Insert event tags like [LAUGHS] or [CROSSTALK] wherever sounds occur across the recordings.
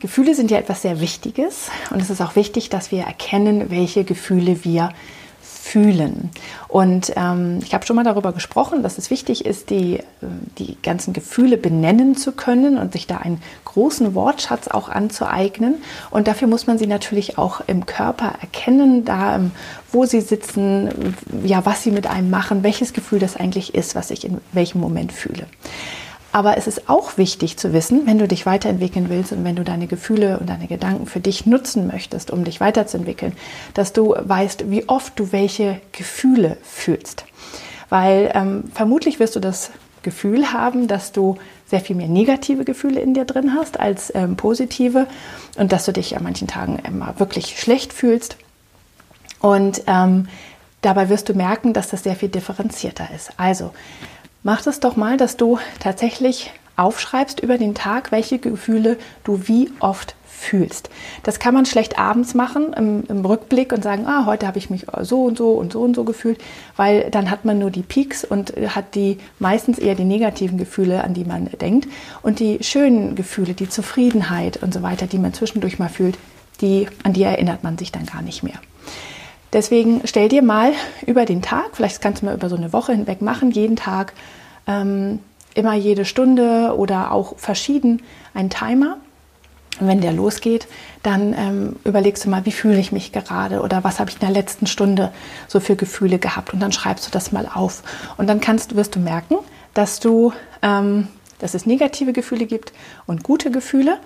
Gefühle sind ja etwas sehr Wichtiges und es ist auch wichtig, dass wir erkennen, welche Gefühle wir fühlen. Und ähm, ich habe schon mal darüber gesprochen, dass es wichtig ist, die, äh, die ganzen Gefühle benennen zu können und sich da einen großen Wortschatz auch anzueignen. Und dafür muss man sie natürlich auch im Körper erkennen, da ähm, wo sie sitzen, ja, was sie mit einem machen, welches Gefühl das eigentlich ist, was ich in welchem Moment fühle. Aber es ist auch wichtig zu wissen, wenn du dich weiterentwickeln willst und wenn du deine Gefühle und deine Gedanken für dich nutzen möchtest, um dich weiterzuentwickeln, dass du weißt, wie oft du welche Gefühle fühlst. Weil ähm, vermutlich wirst du das Gefühl haben, dass du sehr viel mehr negative Gefühle in dir drin hast als ähm, positive und dass du dich an manchen Tagen immer wirklich schlecht fühlst. Und ähm, dabei wirst du merken, dass das sehr viel differenzierter ist. Also Mach das doch mal, dass du tatsächlich aufschreibst über den Tag, welche Gefühle du wie oft fühlst. Das kann man schlecht abends machen im, im, Rückblick und sagen, ah, heute habe ich mich so und so und so und so gefühlt, weil dann hat man nur die Peaks und hat die meistens eher die negativen Gefühle, an die man denkt und die schönen Gefühle, die Zufriedenheit und so weiter, die man zwischendurch mal fühlt, die an die erinnert man sich dann gar nicht mehr. Deswegen stell dir mal [LAUGHS] über den Tag, vielleicht kannst du mal über so eine Woche hinweg machen, jeden Tag, ähm, immer jede Stunde oder auch verschieden einen Timer. Und wenn der losgeht, dann ähm, überlegst du mal, wie fühle ich mich gerade oder was habe ich in der letzten Stunde so für Gefühle gehabt und dann schreibst du das mal auf. Und dann kannst, wirst du merken, dass du, ähm, dass es negative Gefühle gibt und gute Gefühle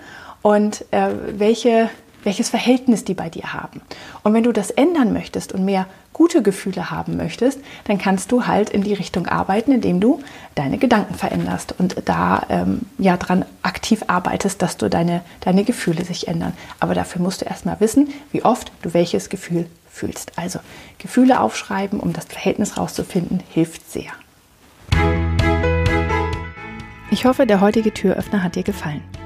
und äh, welche welches Verhältnis die bei dir haben. Und wenn du das ändern möchtest und mehr gute Gefühle haben möchtest, dann kannst du halt in die Richtung arbeiten, indem du deine Gedanken veränderst und da ähm, ja dran aktiv arbeitest, dass du deine, deine Gefühle sich ändern. Aber dafür musst du erstmal wissen, wie oft du welches Gefühl fühlst. Also Gefühle aufschreiben, um das Verhältnis rauszufinden, hilft sehr. Ich hoffe, der heutige Türöffner hat dir gefallen.